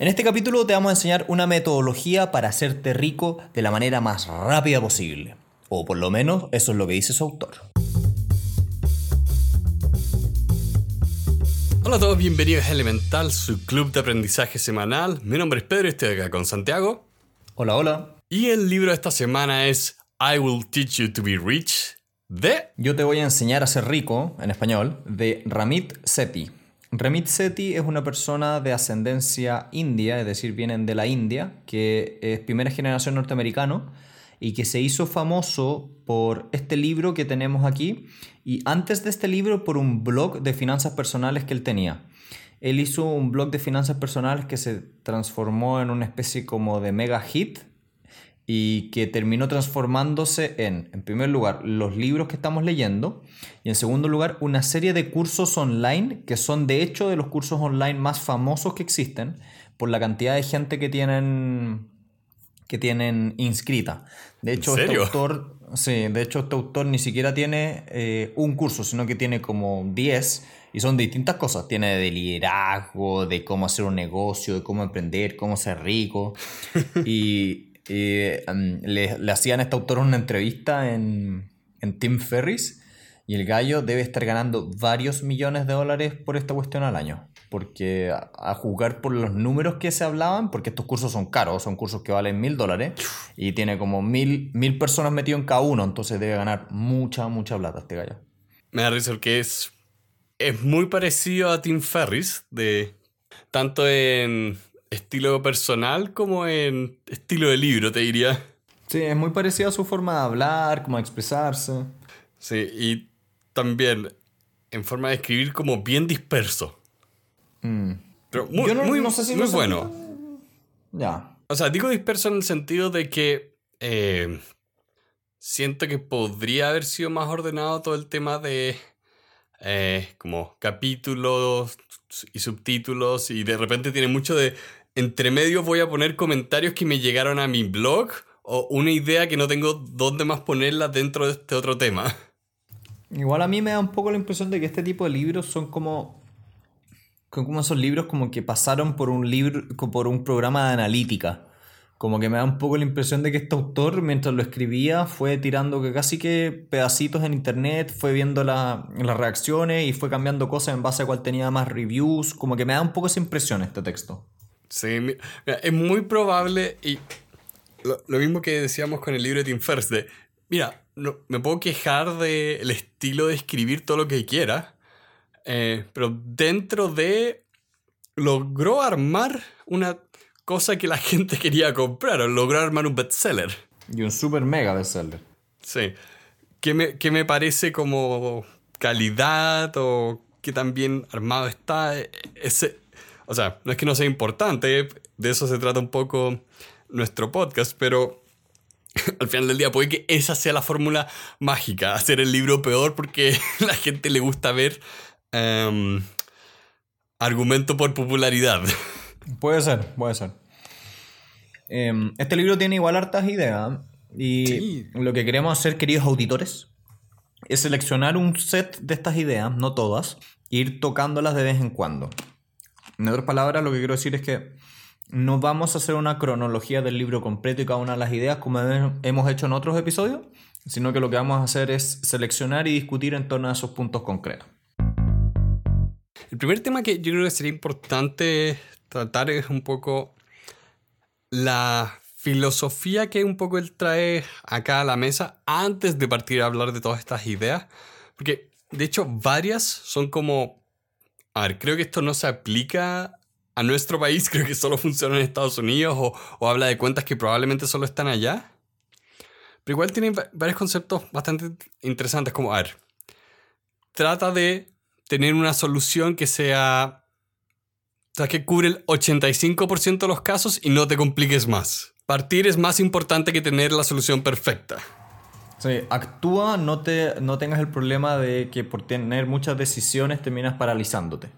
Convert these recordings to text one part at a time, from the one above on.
En este capítulo te vamos a enseñar una metodología para hacerte rico de la manera más rápida posible. O por lo menos eso es lo que dice su autor. Hola a todos, bienvenidos a Elemental, su club de aprendizaje semanal. Mi nombre es Pedro y estoy acá con Santiago. Hola, hola. Y el libro de esta semana es I Will Teach You to Be Rich de... Yo te voy a enseñar a ser rico, en español, de Ramit Sethi. Ramit Sethi es una persona de ascendencia india, es decir, vienen de la India, que es primera generación norteamericano y que se hizo famoso por este libro que tenemos aquí y antes de este libro por un blog de finanzas personales que él tenía. Él hizo un blog de finanzas personales que se transformó en una especie como de mega hit y que terminó transformándose en, en primer lugar, los libros que estamos leyendo y en segundo lugar, una serie de cursos online que son de hecho de los cursos online más famosos que existen por la cantidad de gente que tienen que tienen inscrita. De hecho, este autor, sí, de hecho, este autor ni siquiera tiene eh, un curso, sino que tiene como 10 y son distintas cosas. Tiene de liderazgo, de cómo hacer un negocio, de cómo emprender, cómo ser rico. y Em, le, hacían a este autor una entrevista en, en Tim Ferris y el gallo debe estar ganando varios millones de dólares por esta cuestión al año. Porque a, jugar por los números que se hablaban, porque estos cursos son caros, son cursos que valen mil dólares y tiene como mil, mil personas metido en cada uno, entonces debe ganar mucha, mucha plata este gallo. Me da risa que es, es muy parecido a Tim Ferris, de, tanto en estilo personal como en estilo de libro, te diría. Sí, es muy parecido a su forma de hablar, como de expresarse. Sí, y también en forma de escribir como bien disperso. Mm. Pero muy, muy, sé si muy bueno. Ya. O sea, digo disperso en el sentido de que eh, siento que podría haber sido más ordenado todo el tema de eh, como capítulos y subtítulos y de repente tiene mucho de entre medio voy a poner comentarios que me llegaron a mi blog o una idea que no tengo dónde más ponerla dentro de este otro tema. Igual a mí me da un poco la impresión de que este tipo de libros son como como esos libros como que pasaron por un libro por un programa de analítica. Como que me da un poco la impresión de que este autor, mientras lo escribía, fue tirando casi que pedacitos en internet, fue viendo las reacciones y fue cambiando cosas en base a cuál tenía más reviews. Como que me da un poco esa impresión este texto. Sí, es muy probable y lo, mismo que decíamos con el libro de Tim Ferriss de, mira, no, me puedo quejar del estilo de escribir todo lo que quiera, eh, pero dentro de logró armar una cosa que la gente quería comprar, o logró armar un bestseller. Y un super mega bestseller. Sí, que me, que me parece como calidad o que tan bien armado está. E, ese, o sea, no es que no sea importante, de eso se trata un poco nuestro podcast, pero al final del día puede que esa sea la fórmula mágica, hacer el libro peor porque la gente le gusta ver um, argumento por popularidad. Puede ser, puede ser. Em, este libro tiene igual hartas ideas y lo que queremos hacer, queridos auditores, es seleccionar un set de estas ideas, no todas, e ir tocándolas de vez en cuando. En otras palabras, lo que quiero decir es que no vamos a hacer una cronología del libro completo y cada una de las ideas como hemos hecho en otros episodios, sino que lo que vamos a hacer es seleccionar y discutir en torno a esos puntos concretos. El primer tema que yo creo que sería importante tratar es un poco la filosofía que un poco él trae acá a la mesa antes de partir a hablar de todas estas ideas. Porque de hecho varias son como a ver, creo que esto no se aplica a nuestro país, creo que solo funciona en Estados Unidos o, habla de cuentas que probablemente solo están allá. Pero igual tiene varios conceptos bastante interesantes, como, a ver, trata de tener una solución que sea, o sea, que cubre el 85% de los casos y no te compliques más. Partir es más importante que tener la solución perfecta. Actúa, no, te, no tengas el problema de que por tener muchas decisiones terminas paralizándote.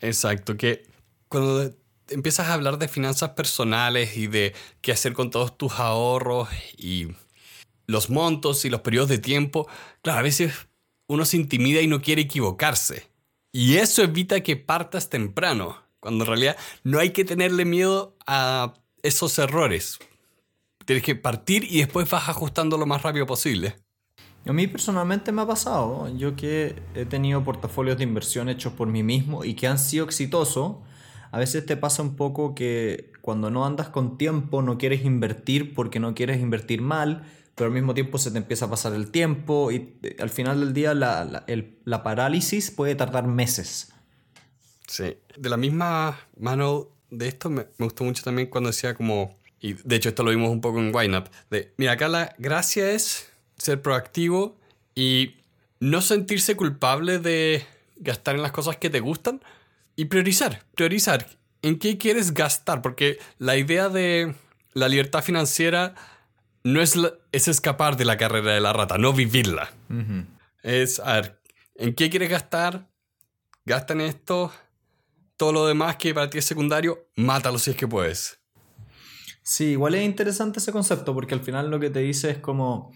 Exacto, que cuando empiezas a hablar de finanzas personales y de qué hacer con todos tus ahorros y los montos y los periodos de tiempo, claro, a veces uno se intimida y no quiere equivocarse. Y eso evita que partas temprano. Cuando en realidad no hay que tenerle miedo a esos errores. Tienes que partir y después vas ajustando lo más rápido posible. A mí personalmente me ha pasado, yo que he tenido portafolios de inversión hechos por mí mismo y que han sido exitosos, a veces te pasa un poco que cuando no andas con tiempo no quieres invertir porque no quieres invertir mal, pero al mismo tiempo se te empieza a pasar el tiempo y eh, al final del día la, la parálisis puede tardar meses. Sí, de la misma mano de esto me, me gustó mucho también cuando decía como, y de hecho esto lo vimos un poco en Up de, mira, acá la gracia es ser proactivo y no sentirse culpable de gastar en las cosas que te gustan y priorizar, priorizar en qué quieres gastar, porque la idea de la libertad financiera no es, es escapar de la carrera de la rata, no vivirla. Es, a ver, ¿en qué quieres gastar? Gasta en esto. Todo lo demás que para ti es secundario, mátalo si es que puedes. Sí, igual es interesante ese concepto, porque al final lo que te dice es como,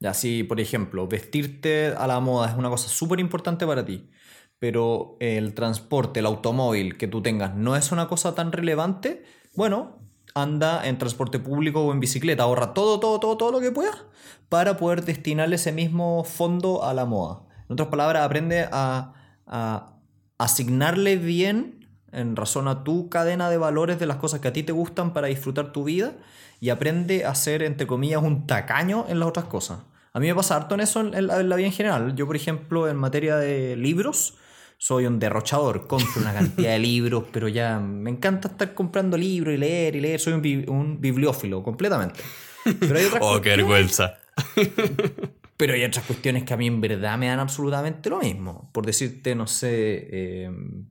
ya, si por ejemplo, vestirte a la moda es una cosa súper importante para ti, pero el transporte, el automóvil que tú tengas no es una cosa tan relevante, bueno, anda en transporte público o en bicicleta, ahorra todo, todo, todo, todo lo que puedas para poder destinarle ese mismo fondo a la moda. En otras palabras, aprende a, a asignarle bien en razón a tu cadena de valores de las cosas que a ti te gustan para disfrutar tu vida y aprende a ser, entre comillas, un tacaño en las otras cosas. A mí me pasa harto en eso en la, vida en general. Yo, por ejemplo, en materia de libros, soy un derrochador. Compro una cantidad de libros, pero ya me encanta estar comprando libros y leer y leer. Soy un, bibliófilo completamente. Pero hay otras oh, qué vergüenza. Pero hay otras cuestiones que a mí en verdad me dan absolutamente lo mismo. Por decirte, no sé. Em,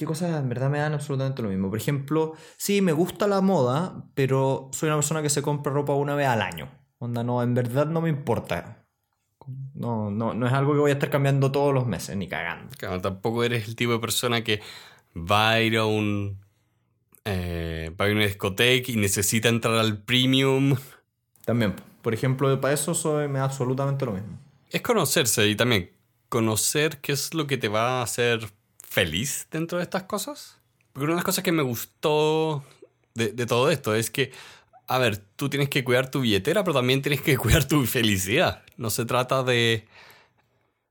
¿Qué cosas en verdad me dan absolutamente lo mismo? Por ejemplo, sí, me gusta la moda, pero soy una persona que se compra ropa una vez al año. Onda, no, en verdad no me importa. No, no, no es algo que voy a estar cambiando todos los meses, ni cagando. Claro, tampoco eres el tipo de persona que va a ir a un. Eh, va a ir a una discoteca y necesita entrar al premium. También, por ejemplo, para eso soy, me da absolutamente lo mismo. Es conocerse y también conocer qué es lo que te va a hacer feliz dentro de estas cosas. Porque una de las cosas que me gustó de, todo esto es que a ver, tú tienes que cuidar tu billetera, pero también tienes que cuidar tu felicidad. No se trata de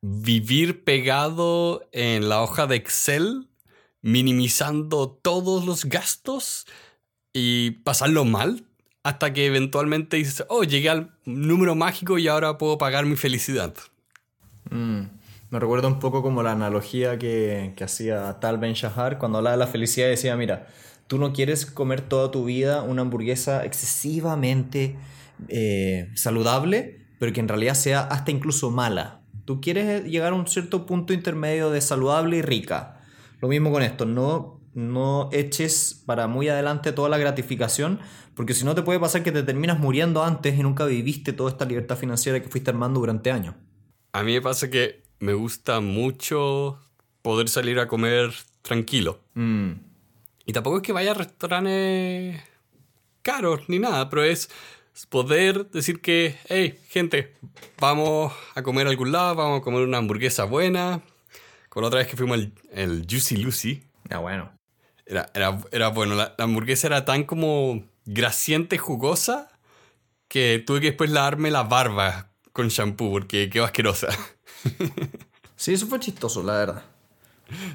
vivir pegado en la hoja de Excel, minimizando todos los gastos y pasarlo mal hasta que eventualmente dices, oh, llegué al número mágico y ahora puedo pagar mi felicidad. Mm, me recuerda un poco como la analogía que, que hacía Tal Ben Shahar cuando hablaba de la felicidad decía, mira, Tú no quieres comer toda tu vida una hamburguesa excesivamente eh, saludable, pero que en realidad sea hasta incluso mala. Tú quieres llegar a un cierto punto intermedio de saludable y rica. Lo mismo con esto, no, no eches para muy adelante toda la gratificación, porque si no te puede pasar que te terminas muriendo antes y nunca viviste toda esta libertad financiera que fuiste armando durante años. A mí me pasa que me gusta mucho poder salir a comer tranquilo. Mm. Y tampoco es que vaya a restaurantes caros ni nada, pero es poder decir que, hey, gente, vamos a comer a algún lado, vamos a comer una hamburguesa buena. Con la otra vez que fuimos el, el Juicy Lucy. Ah, bueno. Era, era, bueno, la, hamburguesa era tan como grasiente, jugosa, que tuve que después lavarme la barba con shampoo porque quedó asquerosa. Sí, eso fue chistoso, la verdad.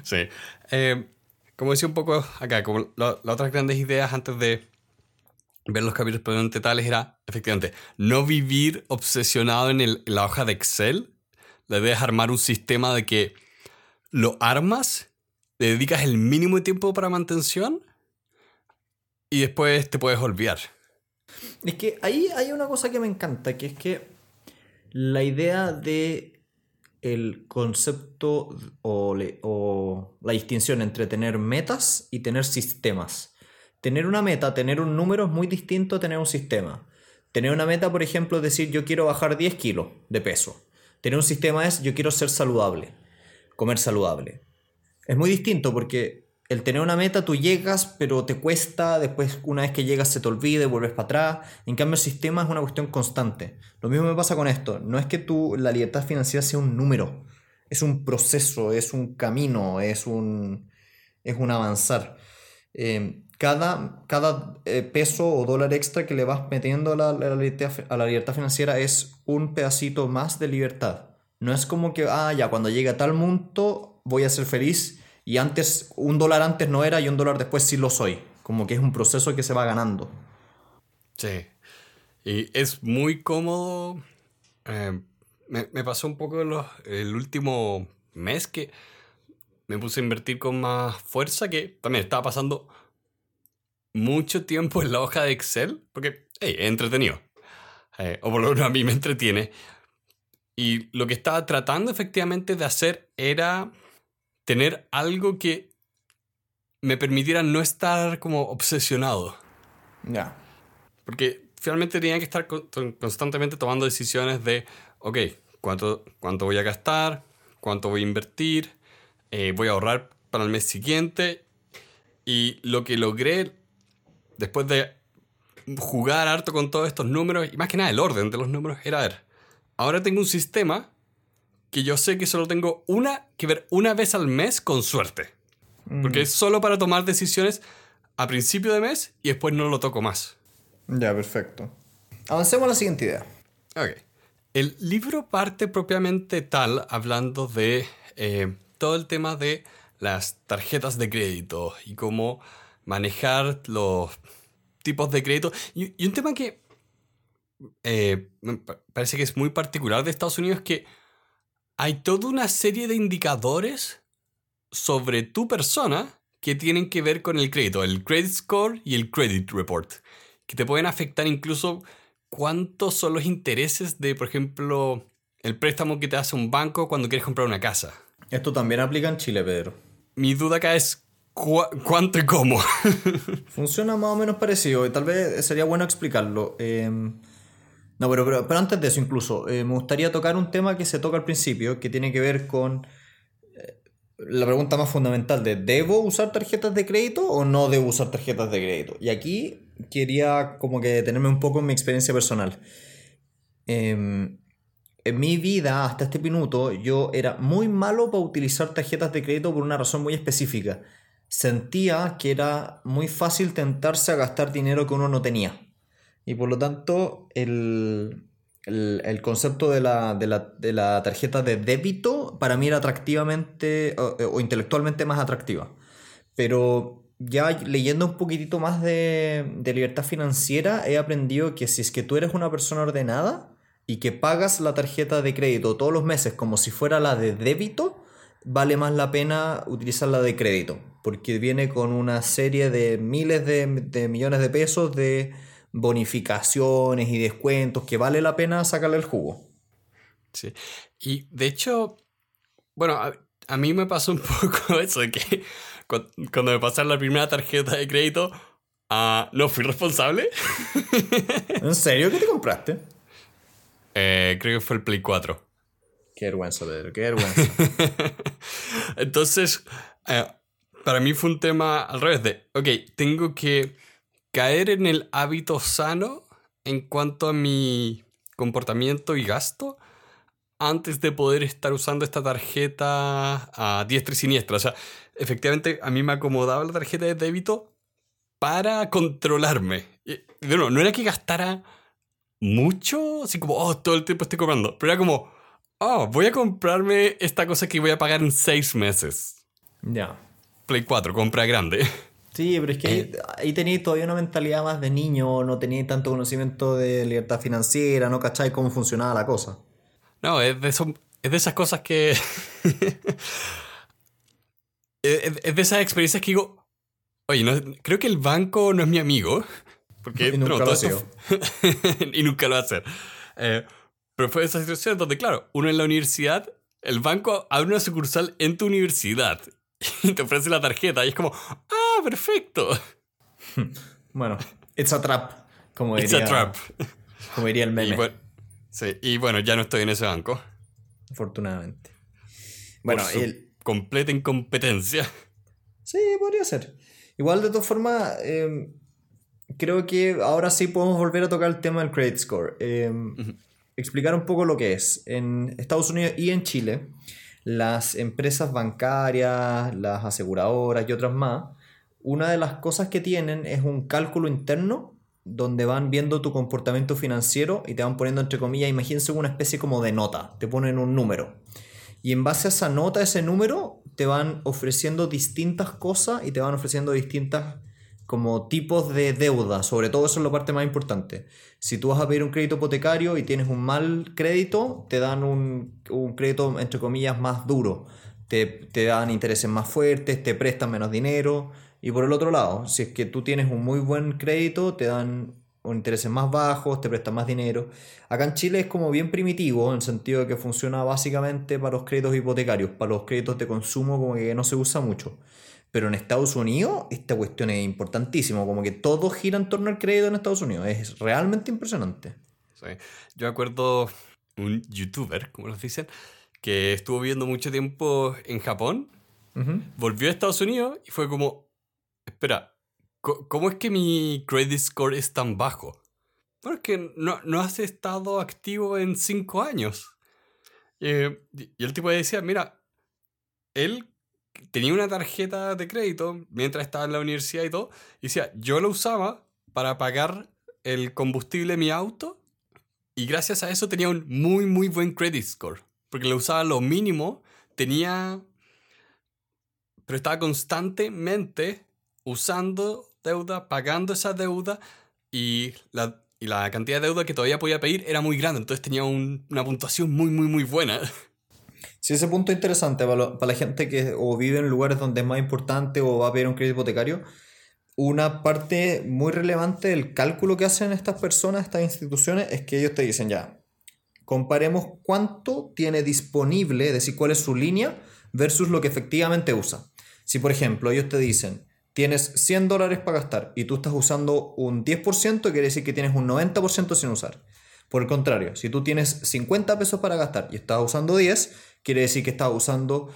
Sí. Eh, como decía un poco acá, como las otras grandes ideas antes de ver los capítulos tales era, efectivamente, no vivir obsesionado en, la hoja de Excel. La idea es armar un sistema de que lo armas, le dedicas el mínimo de tiempo para mantención y después te puedes olvidar. Es que ahí hay una cosa que me encanta, que es que la idea de el concepto o, la distinción entre tener metas y tener sistemas. Tener una meta, tener un número es muy distinto a tener un sistema. Tener una meta, por ejemplo, es decir yo quiero bajar 10 kilos de peso. Tener un sistema es yo quiero ser saludable, comer saludable. Es muy distinto porque el tener una meta, tú llegas, pero te cuesta, después una vez que llegas se te olvida y vuelves para atrás. En cambio, el sistema es una cuestión constante. Lo mismo me pasa con esto. No es que tú, la libertad financiera sea un número, es un proceso, es un camino, es un... es un avanzar. Eh, cada, cada eh, peso o dólar extra que le vas metiendo a la, a la libertad financiera es un pedacito más de libertad. No es como que, ah, ya, cuando llegue a tal punto voy a ser feliz y antes, un dólar antes no era y un dólar después sí lo soy. Como que es un proceso que se va ganando. Sí. Y es muy cómodo. Eh, me, pasó un poco el último mes que me puse a invertir con más fuerza, que también estaba pasando mucho tiempo en la hoja de Excel, porque hey, es entretenido. Eh, o por lo menos a mí me entretiene. Y lo que estaba tratando efectivamente de hacer era tener algo que me permitiera no estar como obsesionado. Ya. Porque finalmente tenía que estar constantemente tomando decisiones de, ok, ¿cuánto, cuánto voy a gastar? ¿Cuánto voy a invertir? Eh, ¿Voy a ahorrar para el mes siguiente? Y lo que logré después de jugar harto con todos estos números, y más que nada el orden de los números, era ver, ahora tengo un sistema que yo sé que solo tengo una que ver una vez al mes con suerte. Porque es solo para tomar decisiones a principio de mes y después no lo toco más. Ya, perfecto. Avancemos a la siguiente idea. Ok. El libro parte propiamente tal hablando de eh, todo el tema de las tarjetas de crédito y cómo manejar los tipos de crédito. Y, un tema que eh, me parece que es muy particular de Estados Unidos es que hay toda una serie de indicadores sobre tu persona que tienen que ver con el crédito, el credit score y el credit report, que te pueden afectar incluso cuántos son los intereses de, por ejemplo, el préstamo que te hace un banco cuando quieres comprar una casa. Esto también aplica en Chile, Pedro. Mi duda acá es ¿Cuánto y cómo? Funciona más o menos parecido. Tal vez sería bueno explicarlo. Em, no, pero, pero, antes de eso incluso, eh, me gustaría tocar un tema que se toca al principio, que tiene que ver con eh, la pregunta más fundamental de ¿debo usar tarjetas de crédito o no debo usar tarjetas de crédito? Y aquí quería como que detenerme un poco en mi experiencia personal. Em, en mi vida, hasta este minuto, yo era muy malo para utilizar tarjetas de crédito por una razón muy específica sentía que era muy fácil tentarse a gastar dinero que uno no tenía. Y por lo tanto, el, concepto de la, tarjeta de débito para mí era atractivamente o, intelectualmente más atractiva. Pero ya leyendo un poquitito más de, de, libertad financiera, he aprendido que si es que tú eres una persona ordenada y que pagas la tarjeta de crédito todos los meses como si fuera la de débito, vale más la pena utilizar la de crédito porque viene con una serie de miles de, millones de pesos de bonificaciones y descuentos que vale la pena sacarle el jugo. Sí. Y de hecho, bueno, a, mí me pasó un poco eso de que cuando, me pasaron la primera tarjeta de crédito, uh, no fui responsable. ¿En serio? ¿Qué te compraste? Eh, creo que fue el Play 4. Qué vergüenza, Pedro, qué vergüenza. Entonces, eh, para mí fue un tema al revés de, ok, tengo que caer en el hábito sano en cuanto a mi comportamiento y gasto antes de poder estar usando esta tarjeta a diestra y siniestra. O sea, efectivamente a mí me acomodaba la tarjeta de débito para controlarme. Y, no, no era que gastara mucho, así como, oh, todo el tiempo estoy comprando, pero era como, oh, voy a comprarme esta cosa que voy a pagar en seis meses. Ya. Play 4, compra grande. Sí, pero es que ahí, ahí tenéis todavía una mentalidad más de niño, no tenéis tanto conocimiento de libertad financiera, no cacháis cómo funcionaba la cosa. No, es de, eso, es de esas cosas que... es, de esas experiencias que digo, oye, no, creo que el banco no es mi amigo. Porque y nunca lo ha sido. y nunca lo va a hacer. Eh, pero fue esa situación donde, claro, uno en la universidad, el banco abre una sucursal en tu universidad y te ofrece la tarjeta y es como, ah, perfecto. Bueno, it's a trap, como diría, it's a trap. Como diría el meme. Y bueno, sí, y bueno, ya no estoy en ese banco. Afortunadamente. Bueno, Por el... completa incompetencia. Sí, podría ser. Igual, de todas formas, em, creo que ahora sí podemos volver a tocar el tema del credit score. Em, explicar un poco lo que es. En Estados Unidos y en Chile las empresas bancarias, las aseguradoras y otras más, una de las cosas que tienen es un cálculo interno donde van viendo tu comportamiento financiero y te van poniendo entre comillas, imagínense una especie como de nota, te ponen un número. Y en base a esa nota, ese número, te van ofreciendo distintas cosas y te van ofreciendo distintas como tipos de deuda, sobre todo eso es la parte más importante. Si tú vas a pedir un crédito hipotecario y tienes un mal crédito, te dan un, crédito entre comillas más duro, te, te dan intereses más fuertes, te prestan menos dinero. Y por el otro lado, si es que tú tienes un muy buen crédito, te dan intereses más bajos, te prestan más dinero. Acá en Chile es como bien primitivo, en el sentido de que funciona básicamente para los créditos hipotecarios, para los créditos de consumo como que no se usa mucho. Pero en Estados Unidos esta cuestión es importantísima, como que todo gira en torno al crédito en Estados Unidos. Es realmente impresionante. Sí. Yo acuerdo un youtuber, como los dicen, que estuvo viviendo mucho tiempo en Japón, volvió a Estados Unidos y fue como, espera, ¿cómo es que mi credit score es tan bajo? Porque no, no has estado activo en cinco años. Eh, y el tipo decía, mira, él tenía una tarjeta de crédito mientras estaba en la universidad y todo, y decía, yo lo usaba para pagar el combustible de mi auto y gracias a eso tenía un muy, muy buen credit score, porque lo usaba lo mínimo, tenía, pero estaba constantemente usando deuda, pagando esa deuda y la, y la cantidad de deuda que todavía podía pedir era muy grande, entonces tenía una puntuación muy, muy, muy buena. Sí, ese punto es interesante para, la gente que o vive en lugares donde es más importante o va a pedir un crédito hipotecario. Una parte muy relevante del cálculo que hacen estas personas, estas instituciones, es que ellos te dicen ya, comparemos cuánto tiene disponible, es decir, cuál es su línea versus lo que efectivamente usa. Si, por ejemplo, ellos te dicen, tienes 100 dólares para gastar y tú estás usando un 10%, quiere decir que tienes un 90% sin usar. Por el contrario, si tú tienes 50 pesos para gastar y estás usando 10, quiere decir que estás usando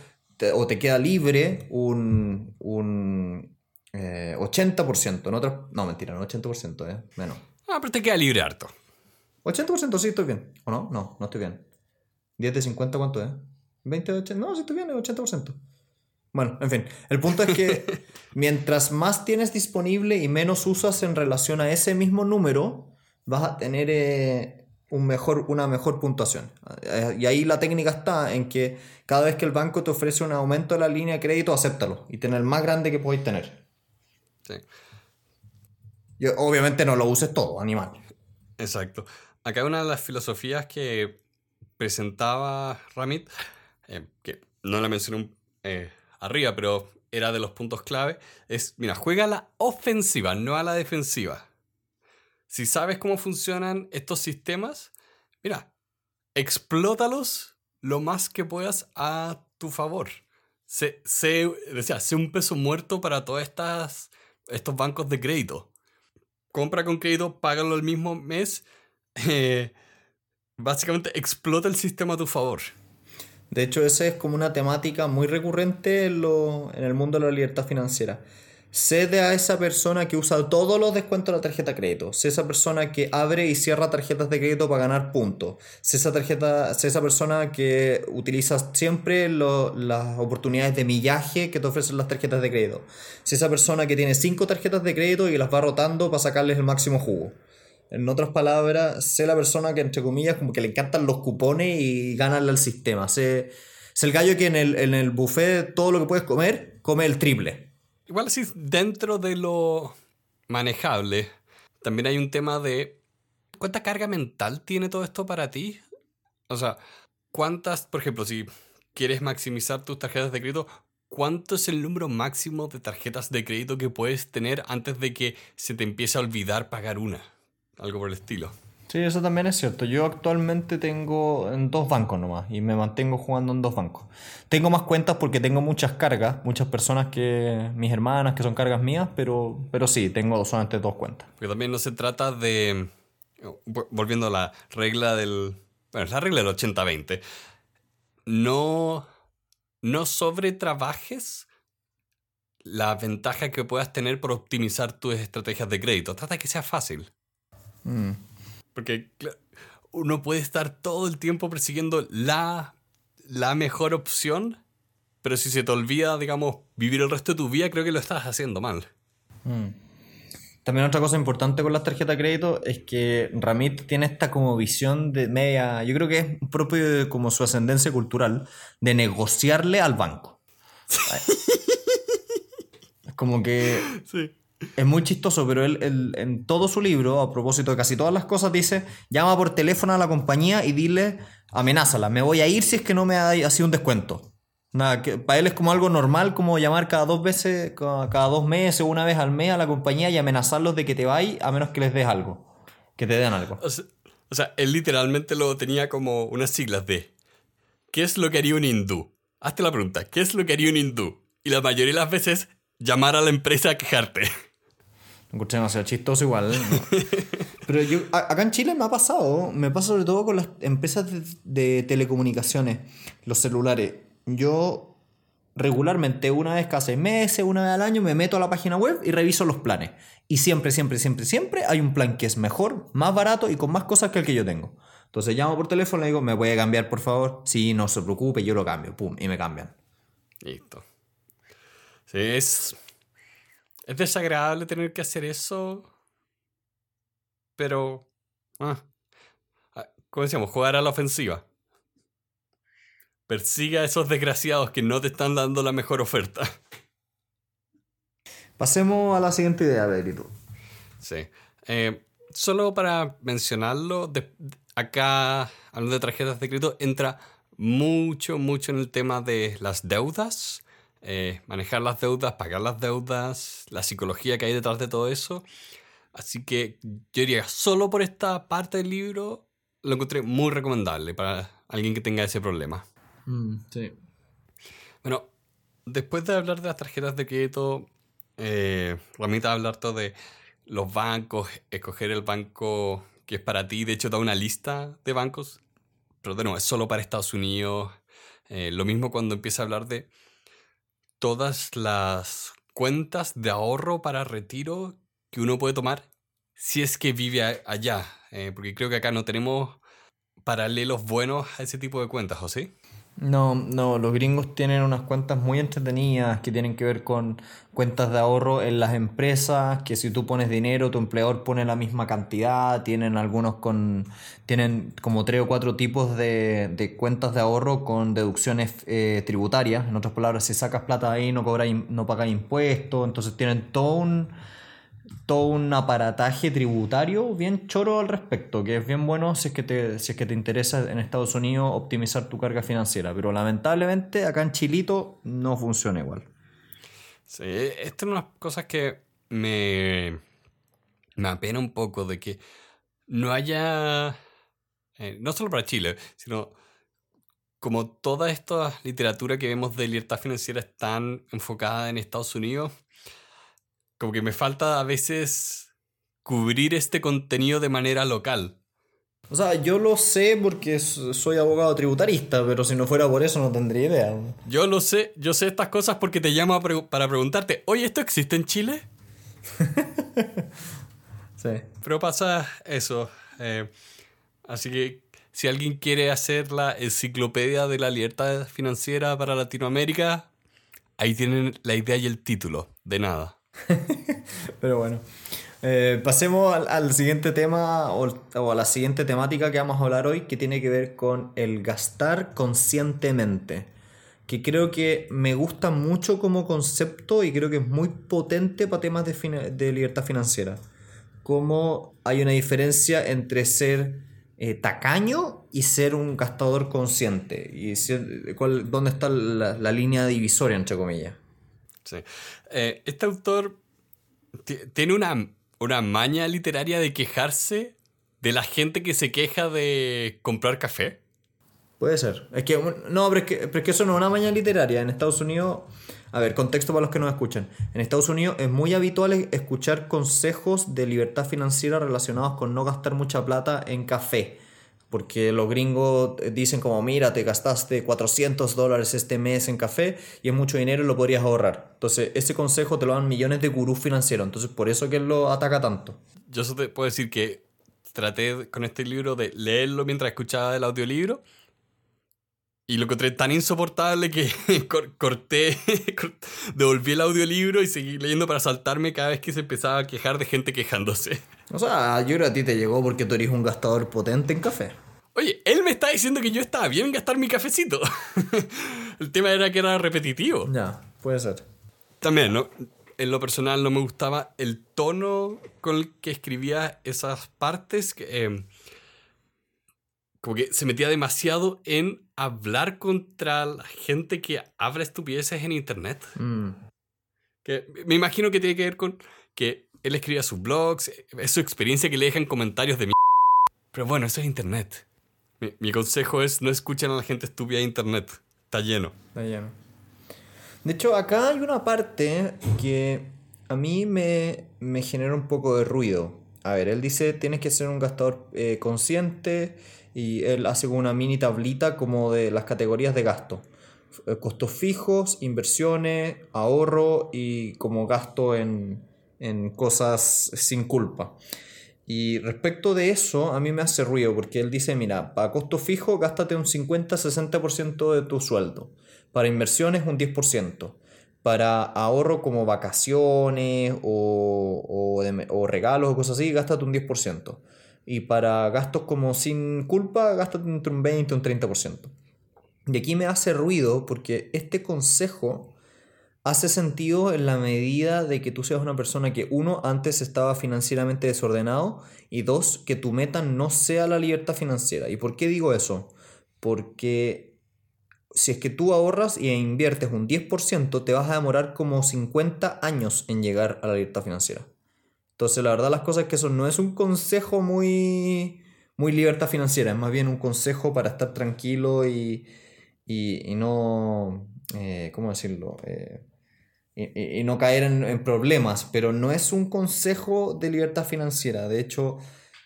o te queda libre un, un 80%. Eh, no, no, mentira, no 80%, eh, menos. Ah, pero te queda libre harto. 80% sí estoy bien. ¿O no? No, no estoy bien. 10 de 50, ¿cuánto es? 20 de 80. No, sí estoy bien, es 80%. Bueno, en fin, el punto es que mientras más tienes disponible y menos usas en relación a ese mismo número, vas a tener eh, un mejor, una mejor puntuación. Y ahí la técnica está en que cada vez que el banco te ofrece un aumento de la línea de crédito, acéptalo y tener el más grande que podéis tener. Sí. Y obviamente no lo uses todo, animal. Exacto. Acá una de las filosofías que presentaba Ramit, eh, que no la mencioné eh, arriba, pero era de los puntos clave, es, mira, juega a la ofensiva, no a la defensiva si sabes cómo funcionan estos sistemas, mira, explótalos lo más que puedas a tu favor. Sé, sé, un peso muerto para todos estos bancos de crédito. Compra con crédito, págalo el mismo mes. Eh, básicamente explota el sistema a tu favor. De hecho, esa es como una temática muy recurrente en, en el mundo de la libertad financiera cede a esa persona que usa todos los descuentos de la tarjeta de crédito, sé esa persona que abre y cierra tarjetas de crédito para ganar puntos, sé esa, tarjeta, sé esa persona que utiliza siempre las oportunidades de millaje que te ofrecen las tarjetas de crédito, sé esa persona que tiene cinco tarjetas de crédito y las va rotando para sacarles el máximo jugo. En otras palabras, sé la persona que, entre comillas, como que le encantan los cupones y ganarle al sistema. Sé, sé el gallo que en el, en el buffet todo lo que puedes comer, come el triple. Igual así, dentro de lo manejable, también hay un tema de cuánta carga mental tiene todo esto para ti. O sea, cuántas, por ejemplo, si quieres maximizar tus tarjetas de crédito, ¿cuánto es el número máximo de tarjetas de crédito que puedes tener antes de que se te empiece a olvidar pagar una? Algo por el estilo. Sí, eso también es cierto. Yo actualmente tengo en dos bancos nomás y me mantengo jugando en dos bancos. Tengo más cuentas porque tengo muchas cargas, muchas personas que, mis hermanas, que son cargas mías, pero, pero sí, tengo solamente dos cuentas. Porque también no se trata de, volviendo a la regla del, bueno, la regla del 80-20, no, no sobretrabajes la ventaja que puedas tener por optimizar tus estrategias de crédito. Trata de que sea fácil. Mm. Porque uno puede estar todo el tiempo persiguiendo la, la mejor opción, pero si se te olvida, digamos, vivir el resto de tu vida, creo que lo estás haciendo mal. Mm. También otra cosa importante con las tarjetas de crédito es que Ramit tiene esta como visión de media, yo creo que es propio de como su ascendencia cultural, de negociarle al banco. es como que Sí. Es muy chistoso, pero él, él, en todo su libro, a propósito de casi todas las cosas, dice, llama por teléfono a la compañía y dile, amenázala, me voy a ir si es que no me ha así un descuento. Nada, que para él es como algo normal, como llamar cada dos veces, cada, dos meses, una vez al mes a la compañía y amenazarlos de que te vayas a menos que les des algo, que te den algo. O sea, él literalmente lo tenía como unas siglas de ¿Qué es lo que haría un hindú? Hazte la pregunta, ¿qué es lo que haría un hindú? Y la mayoría de las veces, llamar a la empresa a quejarte. Encontré demasiado chistoso igual. ¿no? Pero yo, a- acá en Chile me ha pasado, me pasa sobre todo con las empresas de, de telecomunicaciones, los celulares. Yo regularmente, una vez cada seis meses, una vez al año, me meto a la página web y reviso los planes. Y siempre, siempre, siempre, siempre hay un plan que es mejor, más barato y con más cosas que el que yo tengo. Entonces llamo por teléfono y le digo, ¿me puede cambiar por favor? Sí, no se preocupe, yo lo cambio. Pum, y me cambian. Listo. Sí, es. Es desagradable tener que hacer eso. Pero. Ah, ah, ¿Cómo decíamos? Jugar a la ofensiva. Persiga a esos desgraciados que no te están dando la mejor oferta. Pasemos a la siguiente idea, Pedrito. Sí. Eh, solo para mencionarlo, de- acá, hablando de tarjetas de crédito, entra mucho, mucho en el tema de las deudas, eh, manejar las deudas, pagar las deudas, la psicología que hay detrás de todo eso. Así que yo diría, solo por esta parte del libro, lo encontré muy recomendable para alguien que tenga ese problema. sí. Bueno, después de hablar de las tarjetas de crédito, eh, Ramita hablar todo de los bancos, escoger el banco que es para ti. De hecho, da una lista de bancos, pero de nuevo, es solo para Estados Unidos. Eh, lo mismo cuando empieza a hablar de todas las cuentas de ahorro para retiro que uno puede tomar si es que vive allá. Eh, porque creo que acá no tenemos paralelos buenos a ese tipo de cuentas, ¿o sí? No, no, los gringos tienen unas cuentas muy entretenidas que tienen que ver con cuentas de ahorro en las empresas, que si tú pones dinero, tu empleador pone la misma cantidad, tienen algunos con, tienen como tres o cuatro tipos de, de cuentas de ahorro con deducciones eh, tributarias, en otras palabras, si sacas plata ahí no no pagas impuestos, entonces tienen todo un, todo un aparataje tributario bien choro al respecto, que es bien bueno si es que te, si es que te interesa en Estados Unidos optimizar tu carga financiera, pero lamentablemente acá en Chilito no funciona igual. Sí, esta es una de las cosas que me, me apena un poco de que no haya, eh, no solo para Chile, sino como toda esta literatura que vemos de libertad financiera es tan enfocada en Estados Unidos, como que me falta a veces cubrir este contenido de manera local. O sea, yo lo sé porque soy abogado tributarista, pero si no fuera por eso no tendría idea. Yo lo sé, yo sé estas cosas porque te llamo a pregu- para preguntarte, oye, ¿esto existe en Chile? Sí. Pero pasa eso. eh, así que si alguien quiere hacer la enciclopedia de la libertad financiera para Latinoamérica, ahí tienen la idea y el título. De nada. Pero bueno. Eh, pasemos al, siguiente tema o, a la siguiente temática que vamos a hablar hoy, que tiene que ver con el gastar conscientemente. Que creo que me gusta mucho como concepto y creo que es muy potente para temas de, libertad financiera. Cómo hay una diferencia entre ser eh, tacaño y ser un gastador consciente. Y dónde está la línea divisoria, entre comillas. Sí. Eh, este autor ti- tiene una, una maña literaria de quejarse de la gente que se queja de comprar café. Puede ser. Es que, no, pero es que, pero es que eso no es una mañana literaria. En Estados Unidos, a ver, contexto para los que nos escuchan. En Estados Unidos es muy habitual escuchar consejos de libertad financiera relacionados con no gastar mucha plata en café. Porque los gringos dicen como, mira, te gastaste 400 dólares este mes en café y es mucho dinero y lo podrías ahorrar. Entonces, ese consejo te lo dan millones de gurús financieros. Entonces, por eso que él lo ataca tanto. Yo solo te puedo decir que traté con este libro de leerlo mientras escuchaba el audiolibro y lo encontré tan insoportable que corté, devolví el audiolibro y seguí leyendo para saltarme cada vez que se empezaba a quejar de gente quejándose. O sea, yo creo a ti te llegó porque tú eres un gastador potente en café. Oye, él me está diciendo que yo estaba bien en gastar mi cafecito. el tema era que era repetitivo. Ya, puede ser. También, ¿no? En lo personal no me gustaba el tono con el que escribía esas partes. Que, em, como que se metía demasiado en hablar contra la gente que habla estupideces en internet. Mm. Que me imagino que tiene que ver con que él escribía sus blogs, es su experiencia que le dejan comentarios de mi... Pero bueno, eso es internet. Mi, consejo es no escuchen a la gente estúpida de internet. Está lleno. Está lleno. De hecho, acá hay una parte que a mí me, me genera un poco de ruido. A ver, él dice, tienes que ser un gastador eh, consciente y él hace una mini tablita como de las categorías de gasto. Eh, costos fijos, inversiones, ahorro y como gasto en, en cosas sin culpa. Y respecto de eso, a mí me hace ruido porque él dice, mira, para costo fijo, gástate un 50-60% de tu sueldo. Para inversiones, un 10%. Para ahorro como vacaciones o, o, o regalos o cosas así, gástate un 10%. Y para gastos como sin culpa, gástate entre un 20 y un 30%. Y aquí me hace ruido porque este consejo hace sentido en la medida de que tú seas una persona que, uno, antes estaba financieramente desordenado y dos, que tu meta no sea la libertad financiera. ¿Y por qué digo eso? Porque si es que tú ahorras y inviertes un 10%, te vas a demorar como 50 años en llegar a la libertad financiera. Entonces, la verdad, las cosas es que eso no es un consejo muy, muy libertad financiera, es más bien un consejo para estar tranquilo y, y, no, eh, ¿cómo decirlo? Eh, y, y, no caer en, en, problemas, pero no es un consejo de libertad financiera. De hecho,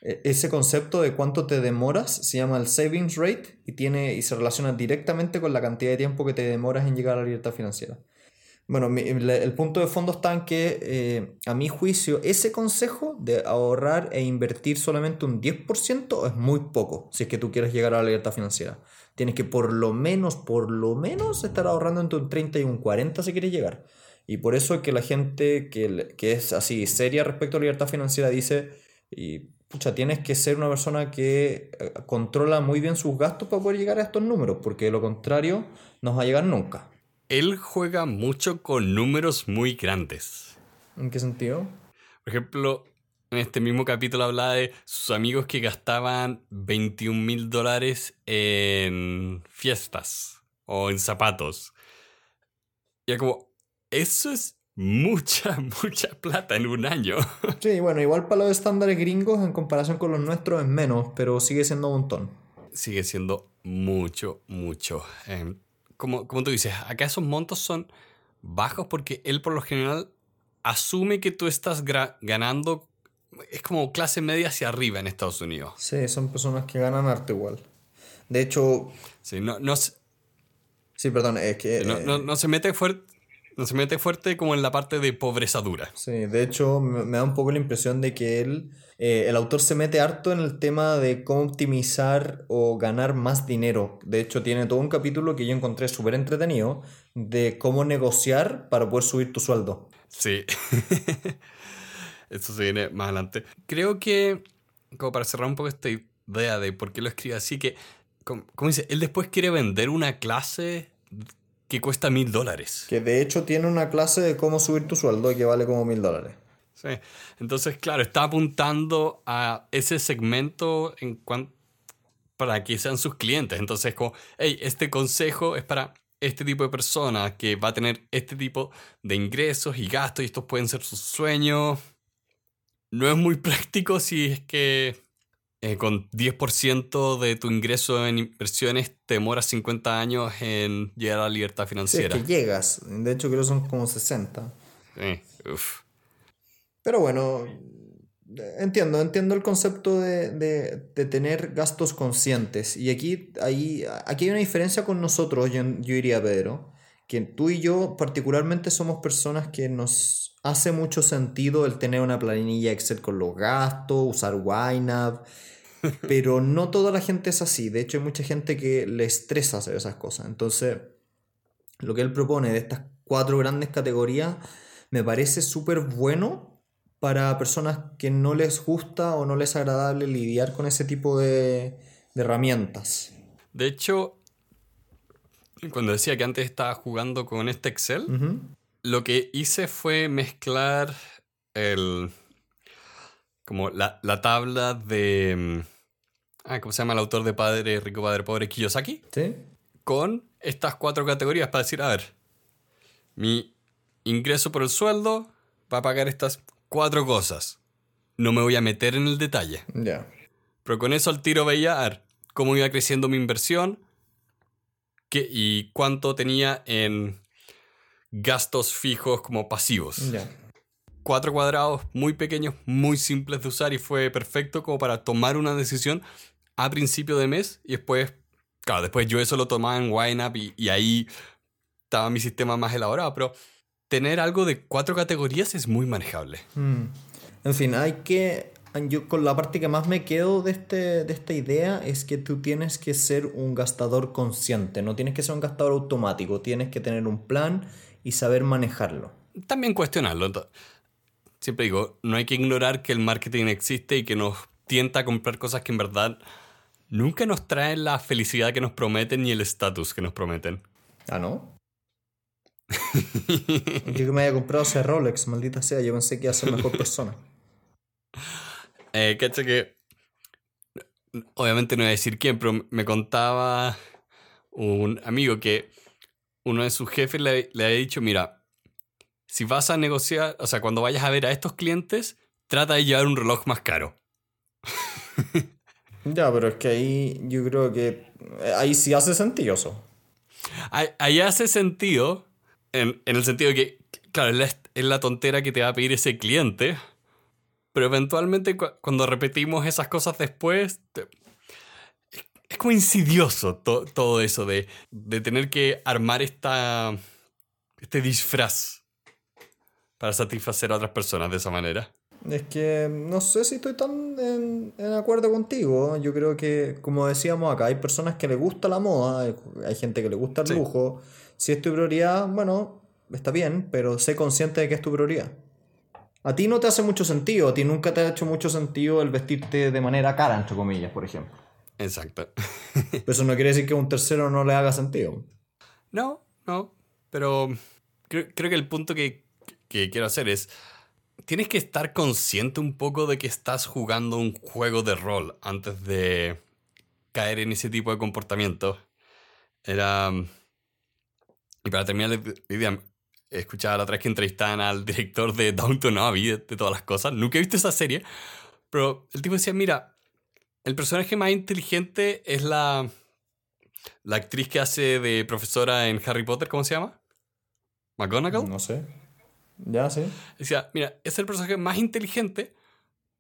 e, ese concepto de cuánto te demoras se llama el savings rate y, tiene, y se relaciona directamente con la cantidad de tiempo que te demoras en llegar a la libertad financiera. Bueno, el punto de fondo está en que, eh, a mi juicio, ese consejo de ahorrar e invertir solamente un 10% es muy poco si es que tú quieres llegar a la libertad financiera. Tienes que por lo menos, por lo menos estar ahorrando entre un 30 y un 40 si quieres llegar. Y por eso es que la gente que, que es así seria respecto a la libertad financiera dice, y pucha, tienes que ser una persona que eh, controla muy bien sus gastos para poder llegar a estos números, porque de lo contrario no va a llegar nunca él juega mucho con números muy grandes. ¿En qué sentido? Por ejemplo, en este mismo capítulo hablaba de sus amigos que gastaban 21 mil dólares en fiestas o en zapatos. Y como, eso es mucha, mucha plata en un año. Sí, bueno, igual para los estándares gringos en comparación con los nuestros es menos, pero sigue siendo un montón. Sigue siendo mucho, mucho. Eh, como, como tú dices, acá esos montos son bajos porque él por lo general asume que tú estás ganando, es como clase media hacia arriba en Estados Unidos. Sí, son personas que ganan arte igual. De hecho... Sí, no, no Sí, perdón, es que... No, no, no se mete fuerte se mete fuerte como en la parte de pobreza dura. Sí, de hecho me, da un poco la impresión de que él, eh, el autor se mete harto en el tema de cómo optimizar o ganar más dinero. De hecho tiene todo un capítulo que yo encontré súper entretenido de cómo negociar para poder subir tu sueldo. Sí, eso se viene más adelante. Creo que, como para cerrar un poco esta idea de por qué lo escribe así, que, como, como dice, él después quiere vender una clase que cuesta mil dólares. Que de hecho tiene una clase de cómo subir tu sueldo y que vale como mil dólares. Sí. Entonces, claro, está apuntando a ese segmento en para que sean sus clientes. Entonces, como, hey, este consejo es para este tipo de persona que va a tener este tipo de ingresos y gastos y estos pueden ser sus sueños. No es muy práctico si es que eh, con 10% de tu ingreso en inversiones te demoras 50 años en llegar a la libertad financiera. Sí, es que llegas. De hecho, creo que son como 60. Sí, Pero bueno, entiendo, entiendo el concepto de, de, de, tener gastos conscientes. Y aquí hay, aquí hay una diferencia con nosotros, yo, yo diría, Pedro, que tú y yo particularmente somos personas que nos hace mucho sentido el tener una planilla Excel con los gastos, usar YNAB pero no toda la gente es así. De hecho, hay mucha gente que le estresa hacer esas cosas. Entonces, lo que él propone de estas cuatro grandes categorías me parece súper bueno para personas que no les gusta o no les es agradable lidiar con ese tipo de, herramientas. De hecho, cuando decía que antes estaba jugando con este Excel, lo que hice fue mezclar el. como la, tabla de. Ah, ¿cómo se llama el autor de Padre Rico, Padre Pobre, Kiyosaki? Sí. Con estas cuatro categorías para decir, a ver, mi ingreso por el sueldo va a pagar estas cuatro cosas. No me voy a meter en el detalle. Ya. Pero con eso al tiro veía a ver, cómo iba creciendo mi inversión qué, y cuánto tenía en gastos fijos como pasivos. Ya. Cuatro cuadrados muy pequeños, muy simples de usar y fue perfecto como para tomar una decisión a principio de mes y después, claro, después yo eso lo tomaba en YNAB y, y ahí estaba mi sistema más elaborado, pero tener algo de cuatro categorías es muy manejable. Mm. En fin, hay que... Yo con la parte que más me quedo de, este, de esta idea es que tú tienes que ser un gastador consciente, no tienes que ser un gastador automático, tienes que tener un plan y saber manejarlo. También cuestionarlo. Siempre digo, no hay que ignorar que el marketing existe y que nos tienta a comprar cosas que en verdad nunca nos traen la felicidad que nos prometen ni el estatus que nos prometen. Ah, ¿no? yo que me haya comprado ese Rolex, maldita sea, yo pensé que iba a ser mejor persona. Eh, que. Obviamente no voy a decir quién, pero me contaba un amigo que uno de sus jefes le, le había dicho: Mira, si vas a negociar, o sea, cuando vayas a ver a estos clientes, trata de llevar un reloj más caro. ya, pero es que ahí yo creo que. Ahí sí hace sentido eso. Ahí, hace sentido, en, el sentido de que, claro, es la, tontera que te va a pedir ese cliente, pero eventualmente cuando repetimos esas cosas después, es como insidioso todo eso de, tener que armar esta, este disfraz para satisfacer a otras personas de esa manera. Es que no sé si estoy tan en, en, acuerdo contigo. Yo creo que, como decíamos acá, hay personas que les gusta la moda, hay, gente que le gusta el lujo. Si es tu prioridad, bueno, está bien, pero sé consciente de que es tu prioridad. A ti no te hace mucho sentido, a ti nunca te ha hecho mucho sentido el vestirte de manera cara, entre comillas, por ejemplo. Exacto. pero eso no quiere decir que a un tercero no le haga sentido. No, no, pero creo, creo que el punto que, que quiero hacer es tienes que estar consciente un poco de que estás jugando un juego de rol antes de caer en ese tipo de comportamiento. Era... Y para terminar la escuchaba la otra vez que entrevistaban al director de Downton Abbey, de, de, todas las cosas. Nunca he visto esa serie, pero el tipo decía, mira, el personaje más inteligente es la, la actriz que hace de profesora en Harry Potter, ¿cómo se llama? ¿McGonagall? No sé. Ya, sí. Decía, mira, es el personaje más inteligente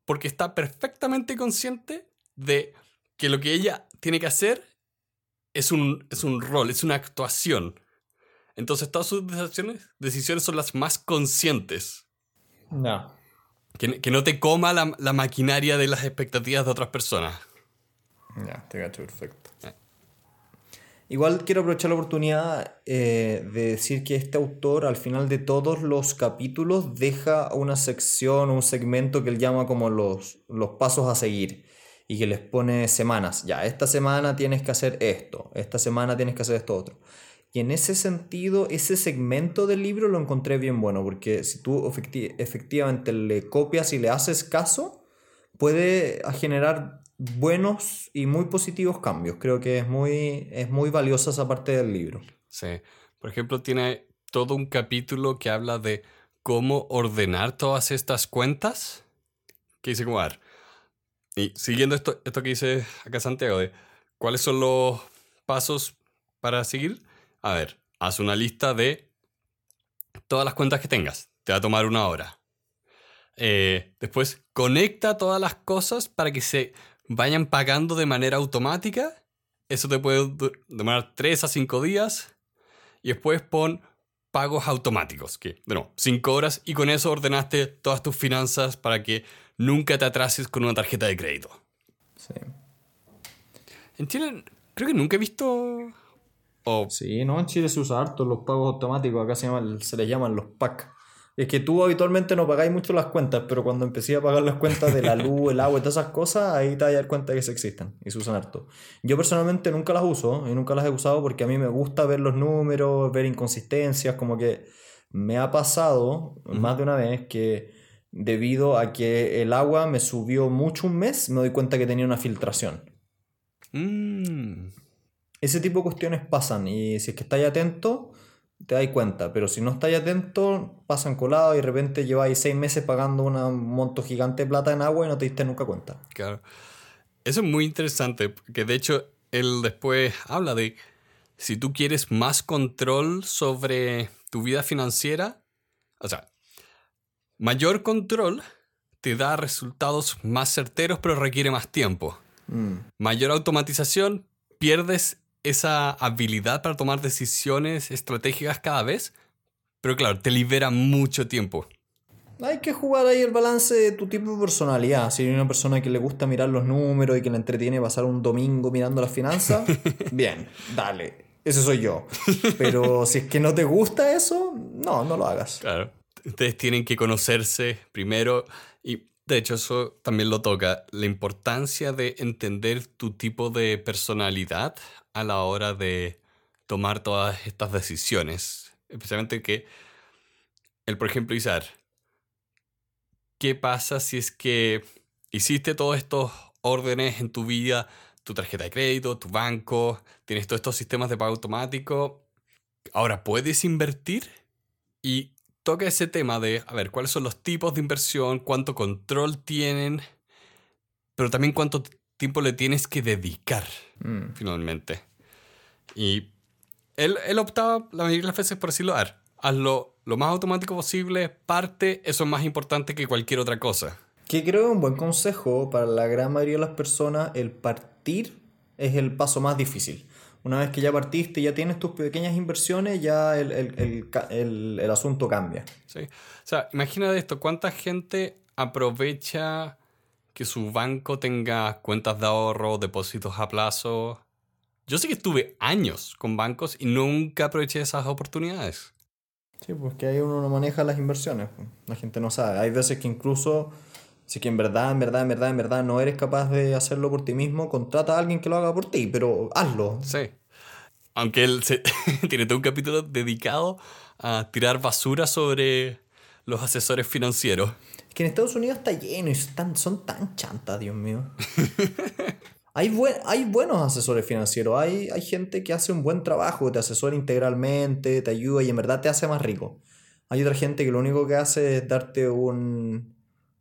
porque está perfectamente consciente de que lo que ella tiene que hacer es un, es un rol, es una actuación. Entonces todas sus decisiones, decisiones son las más conscientes. No. Que, que no te coma la, la, maquinaria de las expectativas de otras personas. Ya, te gacho perfecto. Igual quiero aprovechar la oportunidad eh, de decir que este autor al final de todos los capítulos deja una sección, un segmento que él llama como los, los pasos a seguir y que les pone semanas. Ya, esta semana tienes que hacer esto, esta semana tienes que hacer esto otro. Y en ese sentido, ese segmento del libro lo encontré bien bueno, porque si tú efectivamente le copias y le haces caso, puede generar buenos y muy positivos cambios. Creo que es muy, es muy valiosa esa parte del libro. Sí. Por ejemplo, tiene todo un capítulo que habla de cómo ordenar todas estas cuentas. Que dice como, y siguiendo esto, esto que dice acá Santiago, de cuáles son los pasos para seguir, a ver, haz una lista de todas las cuentas que tengas. Te va a tomar una hora. Eh, después, conecta todas las cosas para que se vayan pagando de manera automática. Eso te puede demorar 3 a 5 días. Y después pon pagos automáticos, que, bueno, 5 horas y con eso ordenaste todas tus finanzas para que nunca te atrases con una tarjeta de crédito. Sí. En Chile creo que nunca he visto... Sí, no, en Chile se usa harto los pagos automáticos, acá se, llaman, se les llaman los PAC. Es que tú habitualmente no pagáis mucho las cuentas, pero cuando empecé a pagar las cuentas de la luz, el agua y todas esas cosas, ahí te vas a dar cuenta que se existen y se usan harto. Yo personalmente nunca las uso y nunca las he usado porque a mí me gusta ver los números, ver inconsistencias, como que me ha pasado más de una vez que debido a que el agua me subió mucho un mes, me doy cuenta que tenía una filtración. Mm, Ese tipo de cuestiones pasan y si es que estáis atento, te dais cuenta, pero si no estáis atento, pasan colado y de repente lleváis seis meses pagando un monto gigante de plata en agua y no te diste nunca cuenta. claro. Eso es muy interesante, que de hecho él después habla de si tú quieres más control sobre tu vida financiera, o sea, mayor control te da resultados más certeros pero requiere más tiempo. Mm. Mayor automatización, pierdes esa habilidad para tomar decisiones estratégicas cada vez, pero claro, te libera mucho tiempo. Hay que jugar ahí el balance de tu tipo de personalidad. Si eres una persona que le gusta mirar los números y que le entretiene pasar un domingo mirando las finanzas, bien, dale. Ese soy yo. Pero si es que no te gusta eso, no, no lo hagas. Claro. Ustedes tienen que conocerse primero y de hecho eso también lo toca, la importancia de entender tu tipo de personalidad a la hora de tomar todas estas decisiones. Especialmente que el, por ejemplo, Isar, ¿qué pasa si es que hiciste todos estos órdenes en tu vida, tu tarjeta de crédito, tu banco, tienes todos estos sistemas de pago automático? Ahora, ¿puedes invertir? Y toca ese tema de, a ver, cuáles son los tipos de inversión, cuánto control tienen, pero también cuánto tiempo le tienes que dedicar Mm. finalmente. Y él, él optaba la mayoría de las veces por decirlo, a ver, hazlo lo más automático posible, parte, eso es más importante que cualquier otra cosa. Que creo que un buen consejo para la gran mayoría de las personas, el partir es el paso más difícil. Una vez que ya partiste, ya tienes tus pequeñas inversiones, ya el, el- el el- asunto cambia. ¿sí? O sea, imagina esto, ¿cuánta gente aprovecha que su banco tenga cuentas de ahorro, depósitos a plazo? Yo sé que estuve años con bancos y nunca aproveché esas oportunidades. Sí, porque ahí uno no maneja las inversiones. La gente no sabe. Hay veces que incluso, si que en verdad, en verdad, en verdad, en verdad no eres capaz de hacerlo por ti mismo, contrata a alguien que lo haga por ti, pero hazlo. Sí. Aunque él se- tiene todo un capítulo dedicado a tirar basura sobre los asesores financieros. Es que en Estados Unidos está lleno y están, son tan chantas, Dios mío. hay, buen- hay buenos asesores financieros, hay, hay gente que hace un buen trabajo, te asesora integralmente, te ayuda y en verdad te hace más rico. Hay otra gente que lo único que hace es darte un...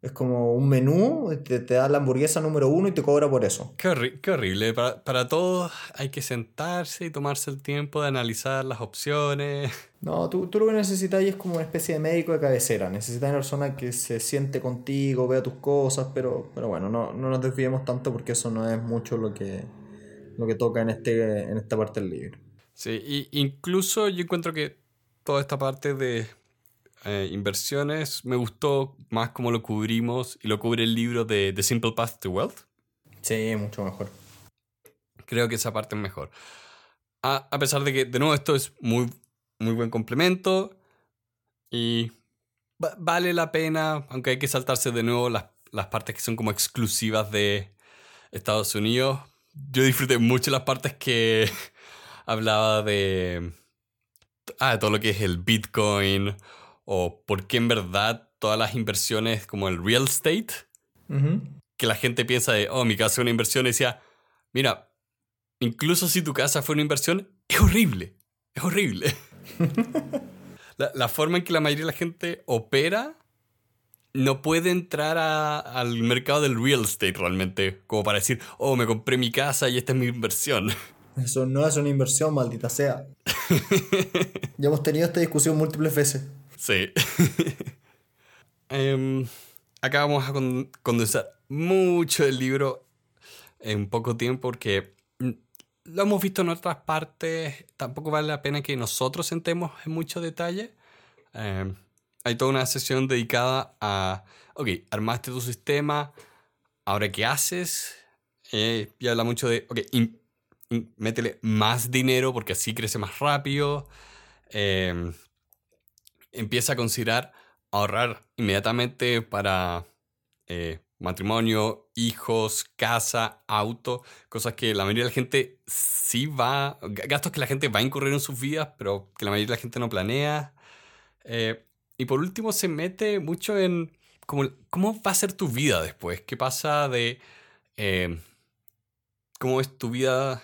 Es como un menú, te, te da la hamburguesa número uno y te cobra por eso. Qué, horri- qué horrible. Para, para todos hay que sentarse y tomarse el tiempo de analizar las opciones. No, tú, tú lo que necesitas es como una especie de médico de cabecera. Necesitas una persona que se siente contigo, vea tus cosas, pero, pero bueno, no, no nos desviemos tanto porque eso no es mucho lo que, lo que toca en, este, en esta parte del libro. Sí, y incluso yo encuentro que toda esta parte de eh, inversiones me gustó más como lo cubrimos y lo cubre el libro de The Simple Path to Wealth. Sí, mucho mejor. Creo que esa parte es mejor. A, a pesar de que, de nuevo, esto es muy, muy buen complemento y va- vale la pena, aunque hay que saltarse de nuevo las, las partes que son como exclusivas de Estados Unidos. Yo disfruté mucho las partes que hablaba de, ah, de todo lo que es el Bitcoin o por qué en verdad todas las inversiones como el real estate Ujú. que la gente piensa de, oh, mi casa es una inversión, y decía, mira, incluso si tu casa fue una inversión, es horrible, es horrible. la, la forma en que la mayoría de la gente opera no puede entrar a- al mercado del real estate realmente, como para decir, oh, me compré mi casa y esta es mi inversión. Eso no es una inversión, maldita sea. ya hemos tenido esta discusión múltiples veces. Sí. Em, acá vamos a con- condensar mucho el libro en poco tiempo porque mm, lo hemos visto en otras partes. Tampoco vale la pena que nosotros entremos en mucho detalle. Em, hay toda una sesión dedicada a, ok, armaste tu sistema, ahora qué haces Eh, y habla mucho de, ok, métele más dinero porque así crece más rápido. Eh, empieza a considerar ahorrar inmediatamente para eh, matrimonio, hijos, casa, auto, cosas que la mayoría de la gente sí va, gastos que la gente va a incurrir en sus vidas, pero que la mayoría de la gente no planea. Eh, y por último se mete mucho en cómo, va a ser tu vida después, qué pasa de eh, cómo es tu vida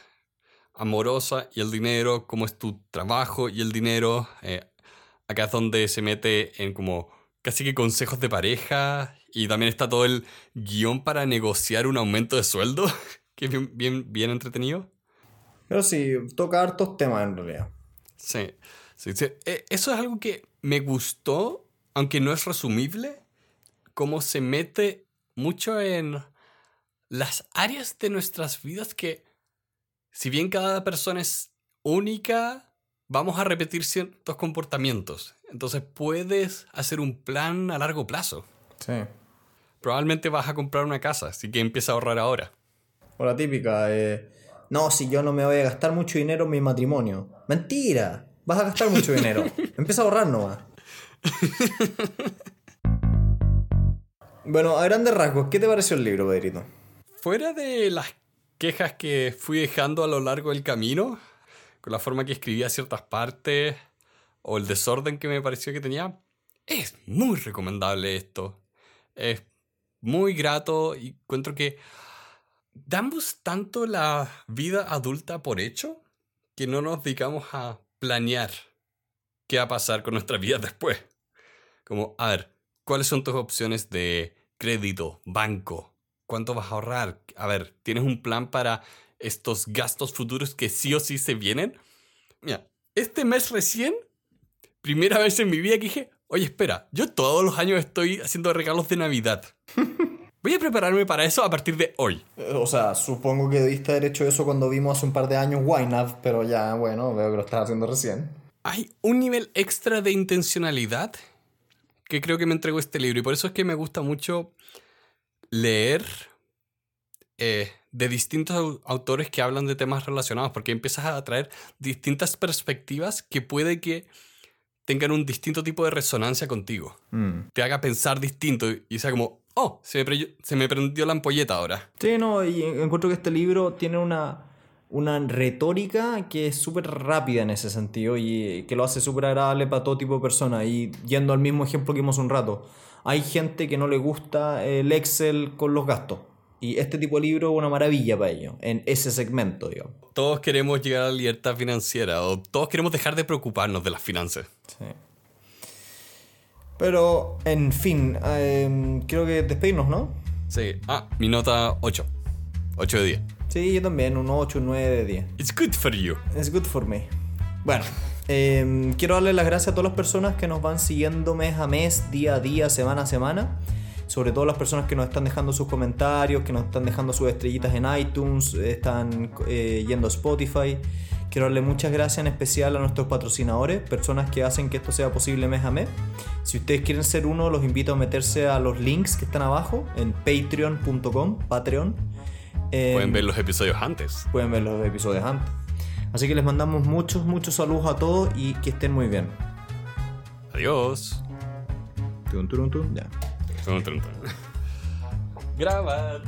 amorosa y el dinero, cómo es tu trabajo y el dinero. Acá es donde se mete en como casi que consejos de pareja y también está todo el guion para negociar un aumento de sueldo, que es bien, bien, bien entretenido. Pero sí, toca hartos temas en realidad. Sí, sí, sí. Eh, Eso es algo que me gustó, aunque no es resumible, cómo se mete mucho en las áreas de nuestras vidas que, si bien cada persona es única, vamos a repetir ciertos comportamientos. Entonces puedes hacer un plan a largo plazo. Sí. Probablemente vas a comprar una casa, así que empieza a ahorrar ahora. O la típica, eh, no, si yo no me voy a gastar mucho dinero en mi matrimonio. Mentira, vas a gastar mucho dinero. Empieza a ahorrar nomás. bueno, a grandes rasgos, ¿qué te pareció el libro, Pedrito? Fuera de las quejas que fui dejando a lo largo del camino, la forma que escribía ciertas partes o el desorden que me pareció que tenía, es muy recomendable esto. Es muy grato y encuentro que damos tanto la vida adulta por hecho que no nos dedicamos a planear qué va a pasar con nuestra vida después. Como, a ver, ¿cuáles son tus opciones de crédito, banco? ¿Cuánto vas a ahorrar? A ver, ¿tienes un plan para estos gastos futuros que sí o sí se vienen? Mira, este mes recién, primera vez en mi vida que dije, oye, espera, yo todos los años estoy haciendo regalos de Navidad. Voy a prepararme para eso a partir de hoy. Eh, O sea, supongo que debiste haber hecho eso cuando vimos hace un par de años YNAB, pero ya, bueno, veo que lo estás haciendo recién. Hay un nivel extra de intencionalidad que creo que me entregó este libro y por eso es que me gusta mucho leer eh, de distintos au- autores que hablan de temas relacionados porque empiezas a traer distintas perspectivas que puede que tengan un distinto tipo de resonancia contigo. Mm. Te haga pensar distinto y sea como, oh, se me, se me prendió la ampolleta ahora. Sí, no, y encuentro que este libro tiene una, una retórica que es súper rápida en ese sentido y que lo hace súper agradable para todo tipo de personas. Y yendo al mismo ejemplo que vimos un rato, hay gente que no le gusta el Excel con los gastos. Y este tipo de libro es una maravilla para ellos, en ese segmento, digamos. Todos queremos llegar a la libertad financiera o todos queremos dejar de preocuparnos de las finanzas. Sí. Pero, en fin, eh, creo que despedirnos, ¿no? Sí. Ah, mi nota 8. 8 de 10. Sí, yo también, un 8, un 9 de 10. It's good for you. It's good for me. Bueno, eh, quiero darle las gracias a todas las personas que nos van siguiendo mes a mes, día a día, semana a semana. Sobre todo las personas que nos están dejando sus comentarios, que nos están dejando sus estrellitas en iTunes, están eh, yendo a Spotify. Quiero darle muchas gracias en especial a nuestros patrocinadores, personas que hacen que esto sea posible mes a mes. Si ustedes quieren ser uno, los invito a meterse a los links que están abajo en patreon.com, Patreon. Eh, Pueden ver los episodios antes. pueden ver los episodios antes. Así que les mandamos muchos, muchos saludos a todos y que estén muy bien. Adiós. Tun, turun, tun, ya. Grabar.